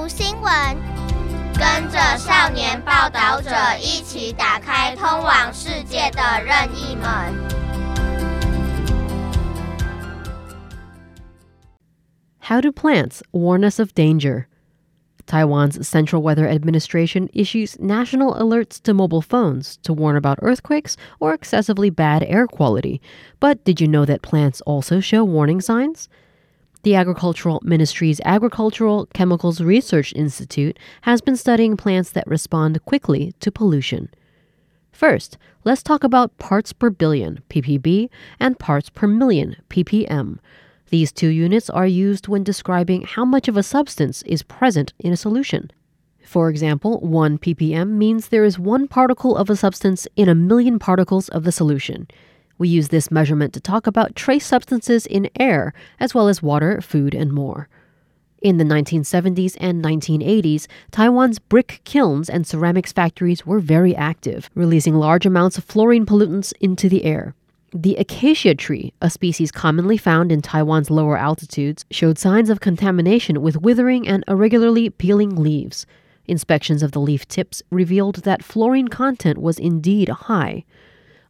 读新闻，跟着少年报道者一起打开通往世界的任意门。How do plants warn us of danger? Taiwan's Central Weather Administration issues national alerts to mobile phones to warn about earthquakes or excessively bad air quality. But did you know that plants also show warning signs? The Agricultural Ministry's Agricultural Chemicals Research Institute has been studying plants that respond quickly to pollution. First, let's talk about parts per billion, ppb, and parts per million, ppm. These two units are used when describing how much of a substance is present in a solution. For example, 1 ppm means there is one particle of a substance in a million particles of the solution. We use this measurement to talk about trace substances in air, as well as water, food, and more. In the 1970s and 1980s, Taiwan's brick kilns and ceramics factories were very active, releasing large amounts of fluorine pollutants into the air. The acacia tree, a species commonly found in Taiwan's lower altitudes, showed signs of contamination with withering and irregularly peeling leaves. Inspections of the leaf tips revealed that fluorine content was indeed high.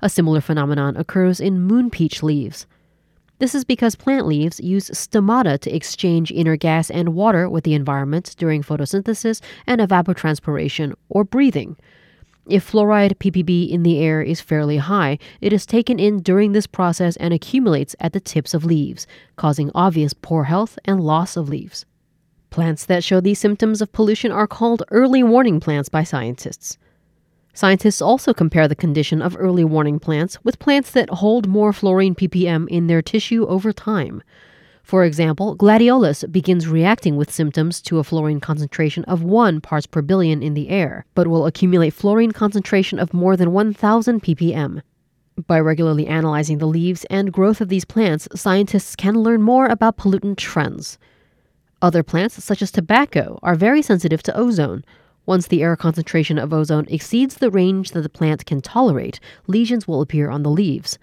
A similar phenomenon occurs in moon peach leaves. This is because plant leaves use stomata to exchange inner gas and water with the environment during photosynthesis and evapotranspiration or breathing. If fluoride ppb in the air is fairly high, it is taken in during this process and accumulates at the tips of leaves, causing obvious poor health and loss of leaves. Plants that show these symptoms of pollution are called early warning plants by scientists. Scientists also compare the condition of early warning plants with plants that hold more fluorine ppm in their tissue over time. For example, gladiolus begins reacting with symptoms to a fluorine concentration of 1 parts per billion in the air, but will accumulate fluorine concentration of more than 1000 ppm. By regularly analyzing the leaves and growth of these plants, scientists can learn more about pollutant trends. Other plants, such as tobacco, are very sensitive to ozone. Once the air concentration of ozone exceeds the range that the plant can tolerate, lesions will appear on the leaves.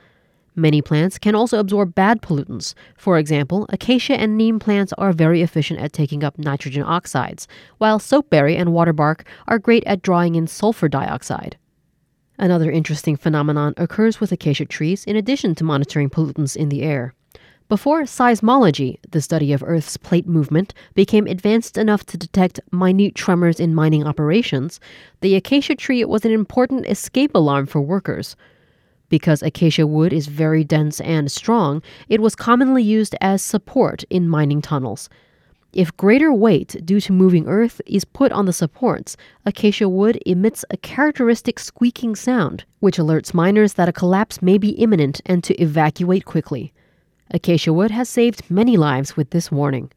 Many plants can also absorb bad pollutants. For example, acacia and neem plants are very efficient at taking up nitrogen oxides, while soapberry and waterbark are great at drawing in sulfur dioxide. Another interesting phenomenon occurs with acacia trees in addition to monitoring pollutants in the air. Before seismology, the study of Earth's plate movement, became advanced enough to detect minute tremors in mining operations, the acacia tree was an important escape alarm for workers. Because acacia wood is very dense and strong, it was commonly used as support in mining tunnels. If greater weight due to moving earth is put on the supports, acacia wood emits a characteristic squeaking sound, which alerts miners that a collapse may be imminent and to evacuate quickly. Acacia wood has saved many lives with this warning.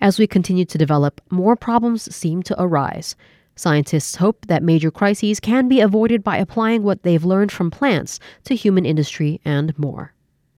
As we continue to develop, more problems seem to arise. Scientists hope that major crises can be avoided by applying what they've learned from plants to human industry and more.